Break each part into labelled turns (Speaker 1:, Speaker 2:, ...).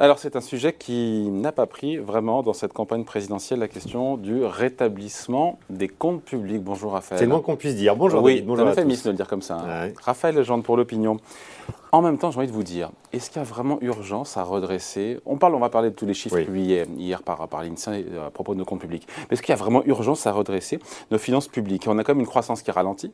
Speaker 1: Alors c'est un sujet qui n'a pas pris vraiment dans cette campagne présidentielle la question du rétablissement des comptes publics. Bonjour Raphaël.
Speaker 2: C'est le moins qu'on puisse dire. Bonjour
Speaker 1: oui.
Speaker 2: Bonjour tous.
Speaker 1: de le dire comme ça. hein.
Speaker 2: Ouais.
Speaker 1: Raphaël Legendre pour l'opinion. En même temps, j'ai envie de vous dire, est-ce qu'il y a vraiment urgence à redresser? On parle, on va parler de tous les chiffres
Speaker 2: Oui.
Speaker 1: publiés hier par, par l'INSEE euh, à propos de nos comptes publics. Mais est-ce qu'il y a vraiment urgence à redresser nos finances publiques? On a quand même une croissance qui ralentit.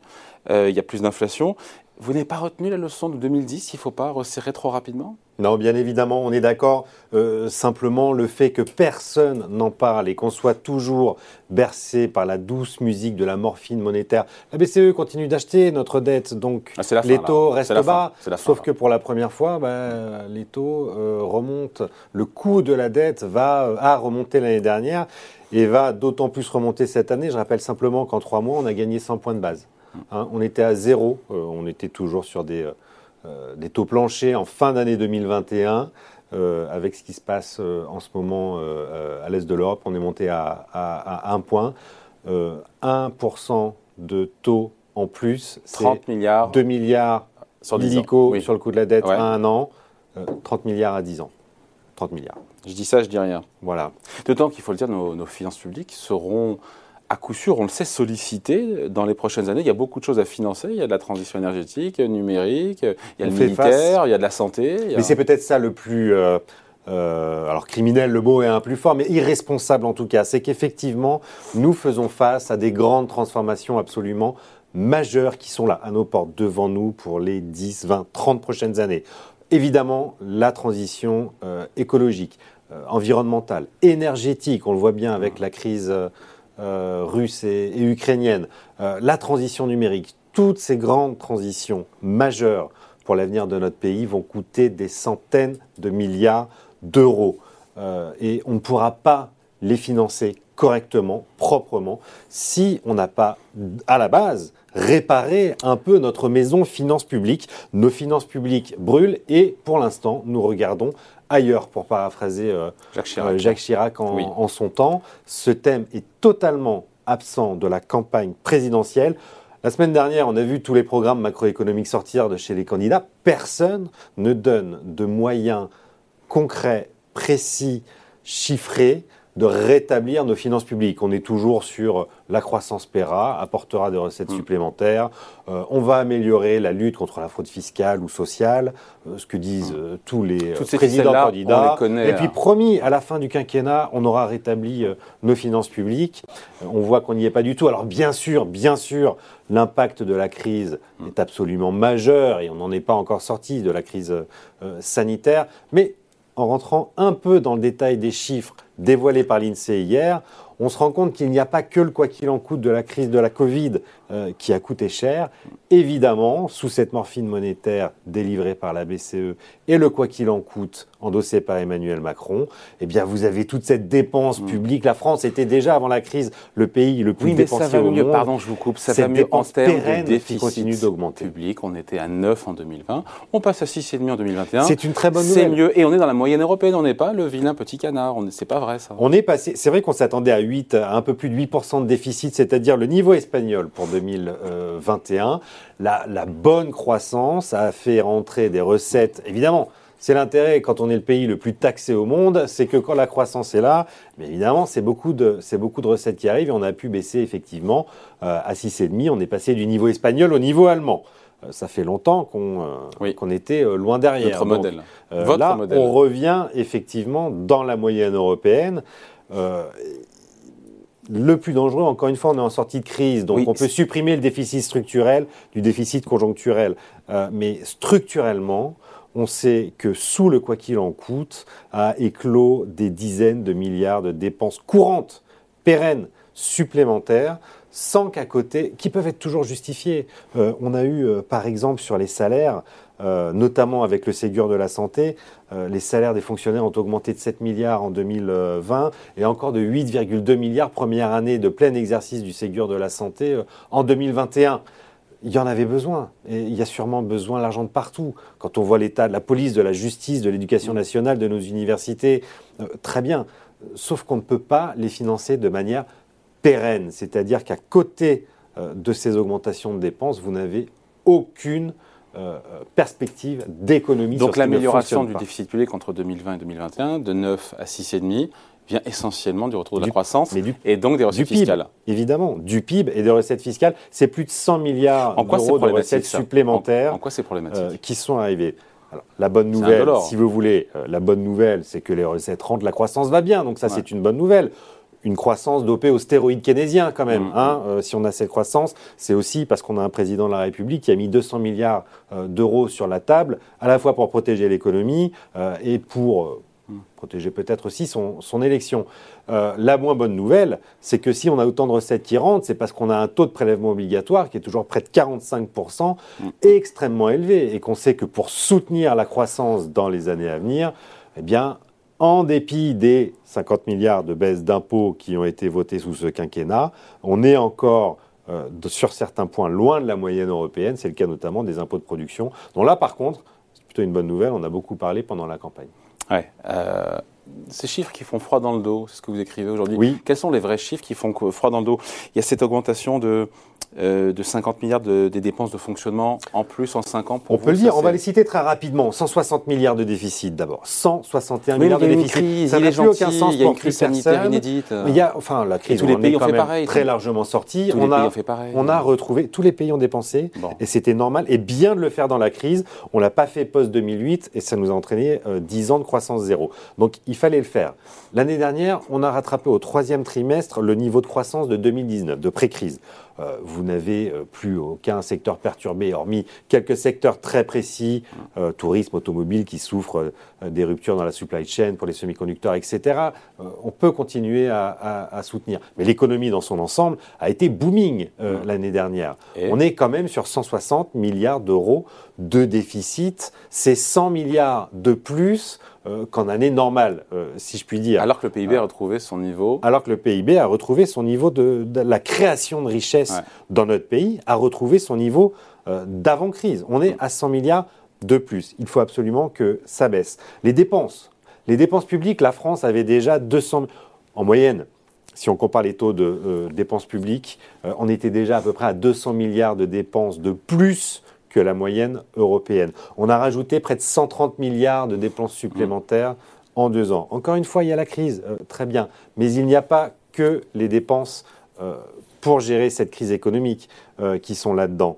Speaker 1: Euh, il y a plus d'inflation. Vous n'avez pas retenu la leçon de 2010 Il ne faut pas resserrer trop rapidement?
Speaker 2: Non, bien évidemment, on est d'accord. Euh, simplement, le fait que personne n'en parle et qu'on soit toujours bercé par la douce musique de la morphine monétaire. La BCE continue d'acheter notre dette, donc
Speaker 1: Ah, fin,
Speaker 2: les taux restent bas.
Speaker 1: Fin,
Speaker 2: Sauf que pour la première fois, bah, les taux euh, remontent. Le coût de la dette va euh, a remonté l'année dernière et va d'autant plus remonter cette année. Je rappelle simplement qu'en trois mois, on a gagné 100 points de base. Hein, on était à zéro. Euh, on était toujours sur des, des taux planchers en fin d'année 2021. Euh, avec ce qui se passe euh, en ce moment euh, euh, à l'est de l'Europe, on est monté à, à, à un point. Euh, 1% de taux en plus, c'est
Speaker 1: 30 milliards
Speaker 2: 2 milliards
Speaker 1: sur 10 ans.
Speaker 2: illico
Speaker 1: Oui.
Speaker 2: sur le coût de la dette
Speaker 1: Ouais.
Speaker 2: à un an, euh, 30 milliards à 10 ans. 30 milliards.
Speaker 1: Je dis ça, je dis rien.
Speaker 2: Voilà.
Speaker 1: D'autant qu'il faut le dire, nos, nos finances publiques seront à coup sûr, on le sait, sollicitées dans les prochaines années. Il y a beaucoup de choses à financer. Il y a de la transition énergétique, numérique, il y a
Speaker 2: On
Speaker 1: le militaire, il y a de la santé. a-
Speaker 2: Mais c'est peut-être ça le plus. euh, euh, alors criminel, le mot est un plus fort, mais irresponsable en tout cas. C'est qu'effectivement, nous faisons face à des grandes transformations absolument majeures qui sont là, à nos portes, devant nous pour les 10, 20, 30 prochaines années. Évidemment, la transition euh, écologique, environnementale, énergétique, on le voit bien avec la crise russe et, et ukrainienne, euh, la transition numérique, toutes ces grandes transitions majeures pour l'avenir de notre pays vont coûter des centaines de milliards d'euros. Euh, et on ne pourra pas les financer correctement, proprement, si on n'a pas, à la base, réparé un peu notre maison finances publiques. Nos finances publiques brûlent et, pour l'instant, nous regardons ailleurs, pour paraphraser euh,
Speaker 1: Jacques Chirac.
Speaker 2: euh, Jacques Chirac en,
Speaker 1: Oui.
Speaker 2: en son temps. Ce thème est totalement absent de la campagne présidentielle. La semaine dernière, on a vu tous les programmes macroéconomiques sortir de chez les candidats. Personne ne donne de moyens concrets, précis, chiffrés de rétablir nos finances publiques. On est toujours sur la croissance paiera, apportera des recettes
Speaker 1: Mm.
Speaker 2: supplémentaires, Euh, on va améliorer la lutte contre la fraude fiscale ou sociale, euh, ce que disent euh, tous les euh,
Speaker 1: Mm.
Speaker 2: Présidents
Speaker 1: on
Speaker 2: candidats.
Speaker 1: les connaît,
Speaker 2: Et puis
Speaker 1: là.
Speaker 2: promis, à la fin du quinquennat, on aura rétabli euh, nos finances publiques. Euh, on voit qu'on n'y est pas du tout. Alors bien sûr, bien sûr, l'impact de la crise
Speaker 1: Mm.
Speaker 2: est absolument majeur et on n'en est pas encore sorti de la crise euh, sanitaire. Mais en rentrant un peu dans le détail des chiffres dévoilés par l'INSEE hier, on se rend compte qu'il n'y a pas que le quoi qu'il en coûte de la crise de la Covid euh, qui a coûté cher. Évidemment, sous cette morphine monétaire délivrée par la BCE et le quoi qu'il en coûte endossé par Emmanuel Macron, eh bien vous avez toute cette dépense publique. La France était déjà avant la crise le pays le plus
Speaker 1: Mm. Oui, mais ça
Speaker 2: dépensier
Speaker 1: va
Speaker 2: au
Speaker 1: mieux,
Speaker 2: monde.
Speaker 1: pardon, je vous coupe, ça
Speaker 2: Cette
Speaker 1: va mieux en termes de déficit
Speaker 2: continue d'augmenter.
Speaker 1: public. On était à 9 en 2020, on passe à 6,5 en 2021.
Speaker 2: C'est une très bonne
Speaker 1: C'est
Speaker 2: nouvelle.
Speaker 1: mieux, et on est dans la moyenne européenne, on n'est pas le vilain petit canard, on- c'est pas
Speaker 2: On est passé, c'est vrai qu'on s'attendait à 8, à un peu plus de 8% de déficit, c'est-à-dire le niveau espagnol pour 2021. La, la bonne croissance a fait rentrer des recettes, évidemment. C'est l'intérêt quand on est le pays le plus taxé au monde, c'est que quand la croissance est là, mais évidemment, c'est beaucoup de, c'est beaucoup de recettes qui arrivent et on a pu baisser effectivement euh, à 6,5. On est passé du niveau espagnol au niveau allemand. Euh, Ça fait longtemps qu'on euh,
Speaker 1: Oui.
Speaker 2: était euh, loin derrière.
Speaker 1: Notre
Speaker 2: Donc,
Speaker 1: modèle.
Speaker 2: euh,
Speaker 1: Votre
Speaker 2: là,
Speaker 1: modèle.
Speaker 2: on revient effectivement dans la moyenne européenne. Euh, le plus dangereux, encore une fois, on est en sortie de crise, donc
Speaker 1: Oui,
Speaker 2: on peut supprimer le déficit structurel du déficit conjoncturel. Mais structurellement, on sait que sous le quoi qu'il en coûte, a éclos des dizaines de milliards de dépenses courantes, pérennes, supplémentaires, sans qu'à côté, qui peuvent être toujours justifiées. Euh, on a eu, euh, par exemple, sur les salaires, euh, notamment avec le Ségur de la santé, les salaires des fonctionnaires ont augmenté de 7 milliards en 2020 et encore de 8,2 milliards première année de plein exercice du Ségur de la santé en 2021. Il y en avait besoin. Et il y a sûrement besoin d'argent de partout. Quand on voit l'état de la police, de la justice, de l'éducation nationale, de nos universités, euh, très bien. Sauf qu'on ne peut pas les financer de manière pérenne. C'est-à-dire qu'à côté euh, de ces augmentations de dépenses, vous n'avez aucune euh, perspective d'économie.
Speaker 1: Donc l'amélioration du déficit public entre 2020 et 2021, de 9 à 6,5, vient essentiellement du retour de la croissance et donc des recettes fiscales.
Speaker 2: Évidemment, du PIB et des recettes fiscales. C'est plus de 100 milliards d'euros de recettes supplémentaires
Speaker 1: en, quoi problématique?
Speaker 2: euh, qui sont arrivés. Alors, la bonne nouvelle, si vous voulez, euh, la bonne nouvelle, c'est que les recettes rentrent, la croissance va bien, donc ça c'est une bonne nouvelle une croissance dopée aux stéroïdes keynésiens quand même. Mm. Hein. Euh, si on a cette croissance, c'est aussi parce qu'on a un président de la République qui a mis 200 milliards d'euros sur la table, à la fois pour protéger l'économie et pour protéger peut-être aussi son, élection. Euh, la moins bonne nouvelle, c'est que si on a autant de recettes qui rentrent, c'est parce qu'on a un taux de prélèvement obligatoire qui est toujours près de 45%, mm. extrêmement élevé, et qu'on sait que pour soutenir la croissance dans les années à venir, eh bien, en dépit des 50 milliards de baisses d'impôts qui ont été votés sous ce quinquennat, on est encore euh, sur certains points loin de la moyenne européenne. C'est le cas notamment des impôts de production, dont là, par contre, c'est plutôt une bonne nouvelle, on a beaucoup parlé pendant la campagne.
Speaker 1: Euh, ces chiffres qui font froid dans le dos, c'est ce que vous écrivez aujourd'hui.
Speaker 2: Oui.
Speaker 1: Quels sont les vrais chiffres qui font froid dans le dos? Il y a cette augmentation de, euh, de 50 milliards des dépenses de fonctionnement en plus en 5 ans
Speaker 2: pour On peut le dire, on va les citer très rapidement. 160 milliards de déficit d'abord. 161 milliards de déficit.
Speaker 1: Crise, ça n'a plus aucun sens
Speaker 2: il y
Speaker 1: a une crise sanitaire inédite.
Speaker 2: il y a, enfin, la crise, tous les pays ont fait pareil. Très largement sorti.
Speaker 1: Tous
Speaker 2: on
Speaker 1: les
Speaker 2: a,
Speaker 1: pays ont fait pareil.
Speaker 2: On a retrouvé, tous les pays ont dépensé et c'était normal et bien de le faire dans la crise. On l'a pas fait post 2008 et ça nous a entraîné 10 euh, ans de croissance zéro. Donc il fallait le faire. L'année dernière, on a rattrapé au troisième trimestre le niveau de croissance de 2019, de pré-crise. Euh, vous n'avez euh, plus aucun secteur perturbé, hormis quelques secteurs très précis, euh, tourisme, automobile, qui souffrent des ruptures dans la supply chain pour les semi-conducteurs, etc. on peut continuer à, soutenir. Mais l'économie dans son ensemble a été booming l'année dernière. On est quand même sur 160 milliards d'euros de déficit. C'est 100 milliards de plus euh, qu'en année normale, euh, si je puis dire.
Speaker 1: Alors que le PIB a retrouvé son niveau.
Speaker 2: Alors que le PIB a retrouvé son niveau de, la création de richesse dans notre pays, a retrouvé son niveau euh, d'avant-crise. On est à 100 milliards de plus. Il faut absolument que ça baisse. Les dépenses. Les dépenses publiques, la France avait déjà 200 en moyenne. Si on compare les taux de dépenses publiques, on était déjà à peu près à 200 milliards de dépenses de plus que la moyenne européenne. On a rajouté près de 130 milliards de dépenses supplémentaires en deux ans. Encore une fois, il y a la crise, euh, très bien, mais il n'y a pas que les dépenses euh, pour gérer cette crise économique euh, qui sont là-dedans.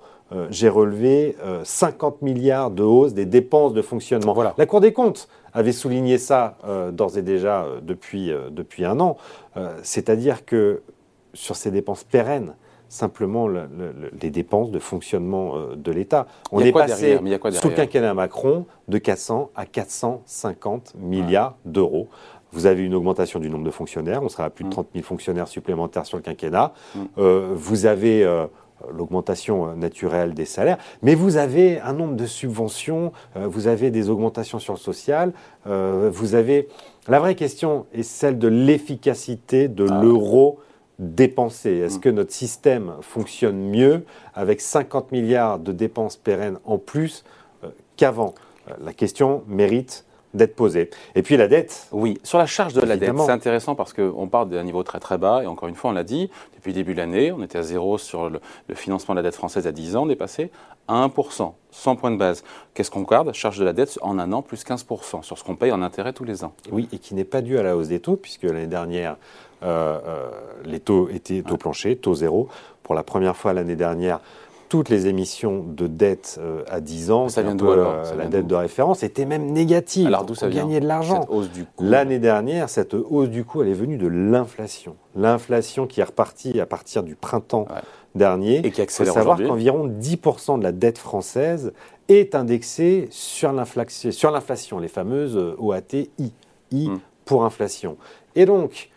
Speaker 2: J'ai relevé 50 milliards de hausse des dépenses de fonctionnement. Voilà. La Cour des comptes avait souligné ça d'ores et déjà depuis, depuis un an, c'est-à-dire que sur ces dépenses pérennes, simplement les dépenses de fonctionnement euh, de l'État.
Speaker 1: On est passé
Speaker 2: sous le quinquennat Macron de 400 à 450 milliards d'euros. Vous avez une augmentation du nombre de fonctionnaires, on sera à plus de 30 mm. 000 fonctionnaires supplémentaires sur le quinquennat. Mm. Euh, vous avez euh, l'augmentation naturelle des salaires, mais vous avez un nombre de subventions, vous avez des augmentations sur le social, vous avez... La vraie question est celle de l'efficacité de ah. l'euro dépenser Est-ce mm. que notre système fonctionne mieux avec 50 milliards de dépenses pérennes en plus euh, qu'avant? Euh, La question mérite d'être posée. Et puis la dette.
Speaker 1: Oui, sur la charge de la dette, c'est intéressant parce qu'on part d'un niveau très très bas, et encore une fois, on l'a dit, depuis le début de l'année, on était à zéro sur le, financement de la dette française à 10 ans, on est passé à 1%, 100 points de base. Qu'est-ce qu'on garde Charge de la dette en un an, plus 15%, sur ce qu'on paye en intérêt tous les ans.
Speaker 2: Oui, et qui n'est pas dû à la hausse des taux, puisque l'année dernière, euh, euh, les taux étaient taux plancher, taux zéro. Pour la première fois l'année dernière, toutes les émissions de dette euh, à 10 ans,
Speaker 1: ça vient
Speaker 2: la dette de référence était même négative.
Speaker 1: Alors d'où ça vient
Speaker 2: de l'argent. L'année dernière, cette hausse du coût, elle est venue de l'inflation. L'inflation qui est repartie à partir du printemps dernier.
Speaker 1: Et qui
Speaker 2: accélère Il faut savoir qu'environ 10% de la dette française est indexée sur l'inflation, les fameuses OAT I, I hmm. pour inflation. Et donc, euh,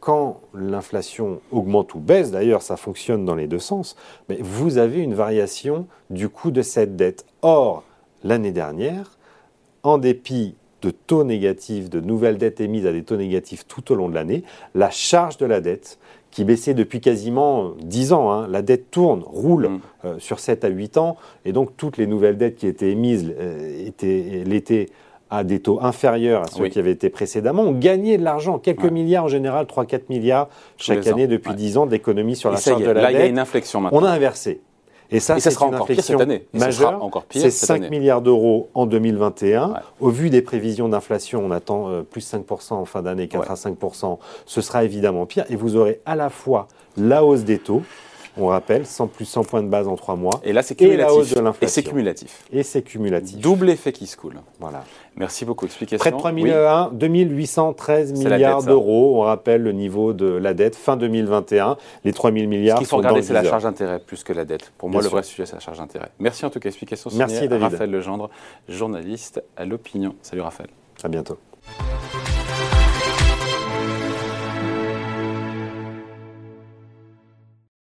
Speaker 2: quand l'inflation augmente ou baisse, d'ailleurs ça fonctionne dans les deux sens, mais vous avez une variation du coût de cette dette. Or, l'année dernière, en dépit de taux négatifs, de nouvelles dettes émises à des taux négatifs tout au long de l'année, la charge de la dette, qui baissait depuis quasiment 10 ans, hein, la dette tourne, roule mmh. euh, sur 7 à 8 ans, et donc toutes les nouvelles dettes qui étaient émises euh, l'été à des taux inférieurs à ceux qui avaient été précédemment, ont gagné de l'argent, quelques milliards en général, 3-4 milliards chaque année depuis 10 ans d'économies sur la charge de la
Speaker 1: là,
Speaker 2: dette.
Speaker 1: il y a une inflexion maintenant.
Speaker 2: On a inversé. Et ça,
Speaker 1: Et ça
Speaker 2: c'est
Speaker 1: sera
Speaker 2: une
Speaker 1: encore pire cette année. Et sera
Speaker 2: C'est
Speaker 1: cette
Speaker 2: 5
Speaker 1: année.
Speaker 2: milliards d'euros en 2021.
Speaker 1: Ouais.
Speaker 2: Au vu des prévisions d'inflation, on attend euh, plus 5% en fin d'année, 4
Speaker 1: Ouais.
Speaker 2: à 5%. Ce sera évidemment pire. Et vous aurez à la fois la hausse des taux, on rappelle, 100 plus 100 points de base en 3 mois,
Speaker 1: Et là, c'est
Speaker 2: Et la hausse
Speaker 1: cumulatif. Et c'est cumulatif.
Speaker 2: et c'est cumulatif.
Speaker 1: Double effet qui se coule.
Speaker 2: Voilà.
Speaker 1: Merci beaucoup. Explication.
Speaker 2: Près de 3
Speaker 1: Oui.
Speaker 2: 001, 2813
Speaker 1: C'est la
Speaker 2: milliards d'euros. On rappelle le niveau de la dette fin 2021. Les 3 000
Speaker 1: Ce
Speaker 2: milliards
Speaker 1: qu'il faut regarder, c'est la charge d'intérêt plus que la dette. Pour moi,
Speaker 2: Bien
Speaker 1: le
Speaker 2: sûr.
Speaker 1: vrai sujet, c'est la charge d'intérêt. Merci en tout cas. Explication
Speaker 2: Merci, David.
Speaker 1: Raphaël Legendre, journaliste à l'opinion. Salut Raphaël.
Speaker 2: À bientôt.